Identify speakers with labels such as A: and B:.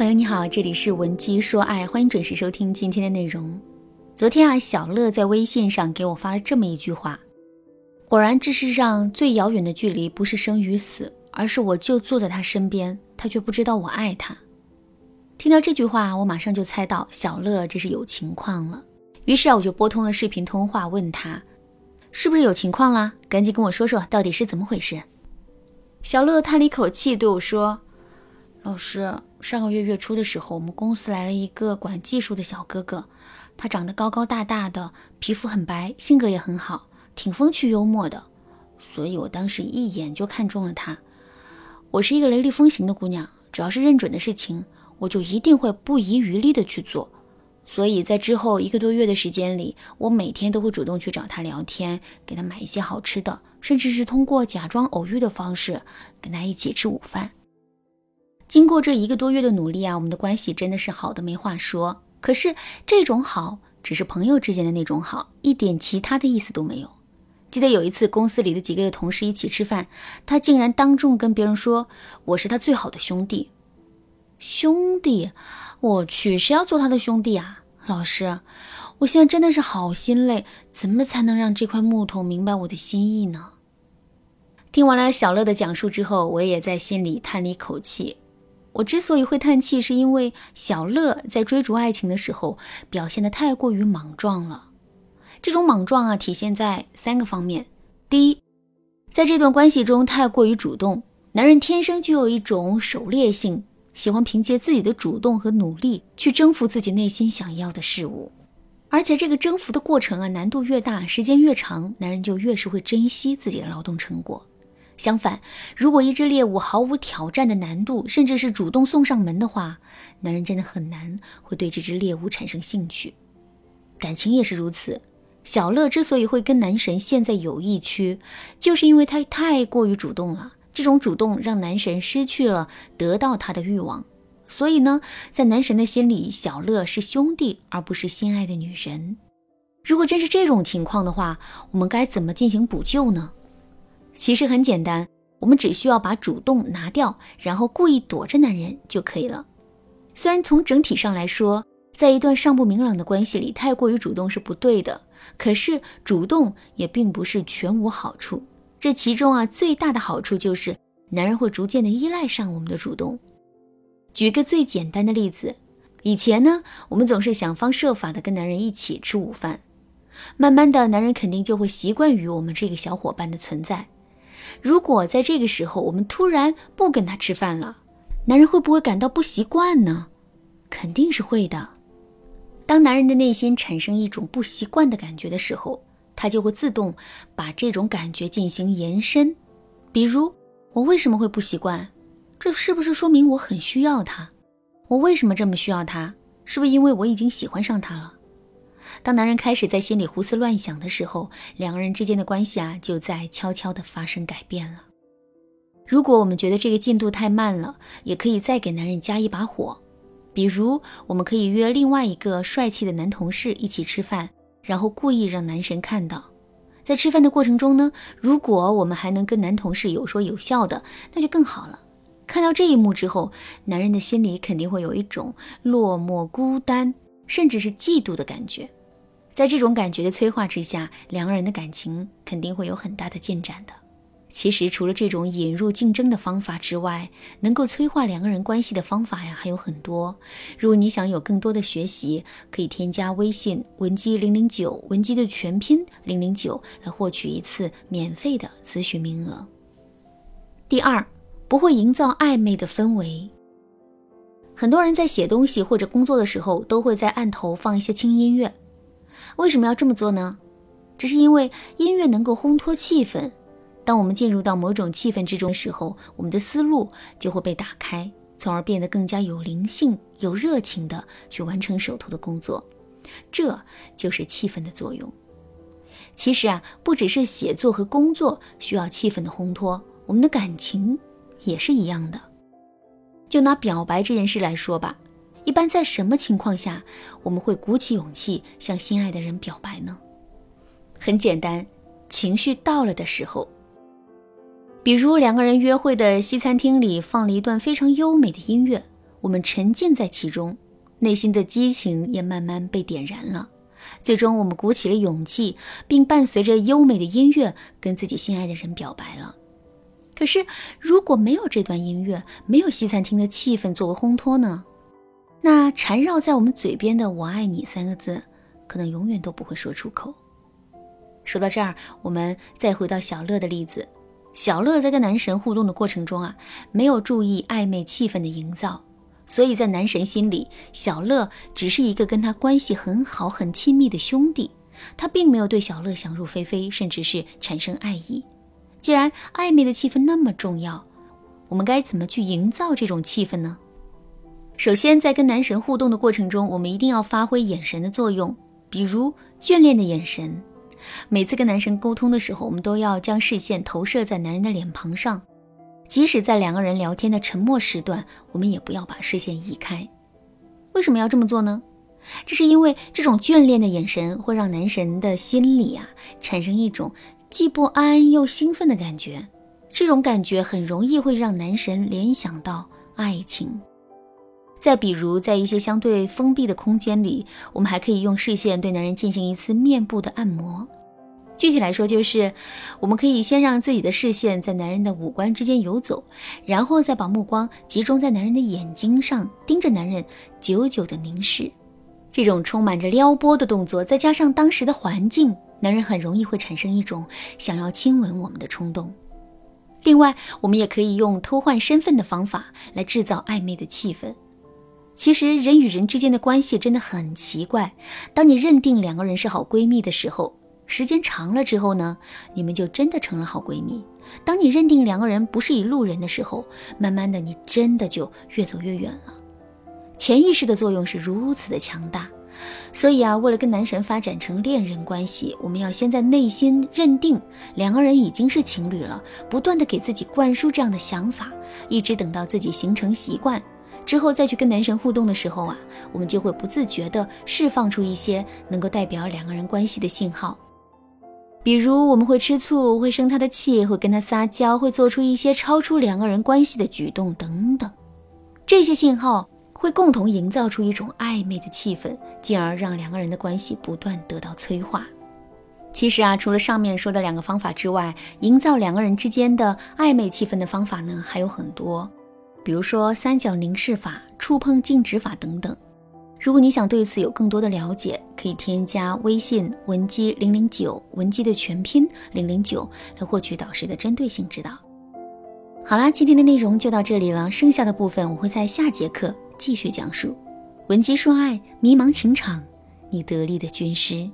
A: 朋友你好，这里是文姬说爱，欢迎准时收听今天的内容。昨天啊，小乐在微信上给我发了这么一句话：果然，这世上最遥远的距离不是生与死，而是我就坐在他身边，他却不知道我爱他。听到这句话，我马上就猜到小乐这是有情况了。于是啊，我就拨通了视频通话，问他是不是有情况啦？赶紧跟我说说到底是怎么回事。小乐叹了一口气，对我说：“老师。”上个月月初的时候，我们公司来了一个管技术的小哥哥，他长得高高大大的，皮肤很白，性格也很好，挺风趣幽默的，所以我当时一眼就看中了他。我是一个雷厉风行的姑娘，只要是认准的事情，我就一定会不遗余力的去做。所以在之后一个多月的时间里，我每天都会主动去找他聊天，给他买一些好吃的，甚至是通过假装偶遇的方式跟他一起吃午饭。经过这一个多月的努力啊，我们的关系真的是好的没话说。可是这种好只是朋友之间的那种好，一点其他的意思都没有。记得有一次公司里的几个同事一起吃饭，他竟然当众跟别人说我是他最好的兄弟。兄弟，我去，谁要做他的兄弟啊？老师，我现在真的是好心累，怎么才能让这块木头明白我的心意呢？听完了小乐的讲述之后，我也在心里叹了一口气。我之所以会叹气，是因为小乐在追逐爱情的时候表现的太过于莽撞了。这种莽撞啊，体现在三个方面：第一，在这段关系中太过于主动，男人天生具有一种狩猎性，喜欢凭借自己的主动和努力去征服自己内心想要的事物，而且这个征服的过程啊，难度越大，时间越长，男人就越是会珍惜自己的劳动成果。相反，如果一只猎物毫无挑战的难度，甚至是主动送上门的话，男人真的很难会对这只猎物产生兴趣。感情也是如此。小乐之所以会跟男神陷在友谊区，就是因为他太过于主动了。这种主动让男神失去了得到他的欲望。所以呢，在男神的心里，小乐是兄弟，而不是心爱的女人。如果真是这种情况的话，我们该怎么进行补救呢？其实很简单，我们只需要把主动拿掉，然后故意躲着男人就可以了。虽然从整体上来说，在一段尚不明朗的关系里，太过于主动是不对的，可是主动也并不是全无好处。这其中啊，最大的好处就是男人会逐渐的依赖上我们的主动。举个最简单的例子，以前呢，我们总是想方设法的跟男人一起吃午饭，慢慢的，男人肯定就会习惯于我们这个小伙伴的存在。如果在这个时候我们突然不跟他吃饭了，男人会不会感到不习惯呢？肯定是会的。当男人的内心产生一种不习惯的感觉的时候，他就会自动把这种感觉进行延伸。比如，我为什么会不习惯？这是不是说明我很需要他？我为什么这么需要他？是不是因为我已经喜欢上他了？当男人开始在心里胡思乱想的时候，两个人之间的关系啊，就在悄悄地发生改变了。如果我们觉得这个进度太慢了，也可以再给男人加一把火。比如，我们可以约另外一个帅气的男同事一起吃饭，然后故意让男神看到。在吃饭的过程中呢，如果我们还能跟男同事有说有笑的，那就更好了。看到这一幕之后，男人的心里肯定会有一种落寞、孤单，甚至是嫉妒的感觉。在这种感觉的催化之下，两个人的感情肯定会有很大的进展的。其实，除了这种引入竞争的方法之外，能够催化两个人关系的方法呀还有很多。如果你想有更多的学习，可以添加微信文姬零零九，文姬的全拼零零九，来获取一次免费的咨询名额。第二，不会营造暧昧的氛围。很多人在写东西或者工作的时候，都会在案头放一些轻音乐。为什么要这么做呢？这是因为音乐能够烘托气氛。当我们进入到某种气氛之中的时候，我们的思路就会被打开，从而变得更加有灵性、有热情的去完成手头的工作。这就是气氛的作用。其实啊，不只是写作和工作需要气氛的烘托，我们的感情也是一样的。就拿表白这件事来说吧。一般在什么情况下我们会鼓起勇气向心爱的人表白呢？很简单，情绪到了的时候。比如两个人约会的西餐厅里放了一段非常优美的音乐，我们沉浸在其中，内心的激情也慢慢被点燃了。最终，我们鼓起了勇气，并伴随着优美的音乐，跟自己心爱的人表白了。可是，如果没有这段音乐，没有西餐厅的气氛作为烘托呢？那缠绕在我们嘴边的“我爱你”三个字，可能永远都不会说出口。说到这儿，我们再回到小乐的例子。小乐在跟男神互动的过程中啊，没有注意暧昧气氛的营造，所以在男神心里，小乐只是一个跟他关系很好、很亲密的兄弟，他并没有对小乐想入非非，甚至是产生爱意。既然暧昧的气氛那么重要，我们该怎么去营造这种气氛呢？首先，在跟男神互动的过程中，我们一定要发挥眼神的作用，比如眷恋的眼神。每次跟男神沟通的时候，我们都要将视线投射在男人的脸庞上，即使在两个人聊天的沉默时段，我们也不要把视线移开。为什么要这么做呢？这是因为这种眷恋的眼神会让男神的心里啊产生一种既不安又兴奋的感觉，这种感觉很容易会让男神联想到爱情。再比如，在一些相对封闭的空间里，我们还可以用视线对男人进行一次面部的按摩。具体来说，就是我们可以先让自己的视线在男人的五官之间游走，然后再把目光集中在男人的眼睛上，盯着男人久久的凝视。这种充满着撩拨的动作，再加上当时的环境，男人很容易会产生一种想要亲吻我们的冲动。另外，我们也可以用偷换身份的方法来制造暧昧的气氛。其实人与人之间的关系真的很奇怪。当你认定两个人是好闺蜜的时候，时间长了之后呢，你们就真的成了好闺蜜。当你认定两个人不是一路人的时候，慢慢的你真的就越走越远了。潜意识的作用是如此的强大，所以啊，为了跟男神发展成恋人关系，我们要先在内心认定两个人已经是情侣了，不断的给自己灌输这样的想法，一直等到自己形成习惯。之后再去跟男神互动的时候啊，我们就会不自觉地释放出一些能够代表两个人关系的信号，比如我们会吃醋，会生他的气，会跟他撒娇，会做出一些超出两个人关系的举动等等。这些信号会共同营造出一种暧昧的气氛，进而让两个人的关系不断得到催化。其实啊，除了上面说的两个方法之外，营造两个人之间的暧昧气氛的方法呢还有很多。比如说三角凝视法、触碰静止法等等。如果你想对此有更多的了解，可以添加微信文姬零零九，文姬的全拼零零九，来获取导师的针对性指导。好啦，今天的内容就到这里了，剩下的部分我会在下节课继续讲述。文姬说爱，迷茫情场，你得力的军师。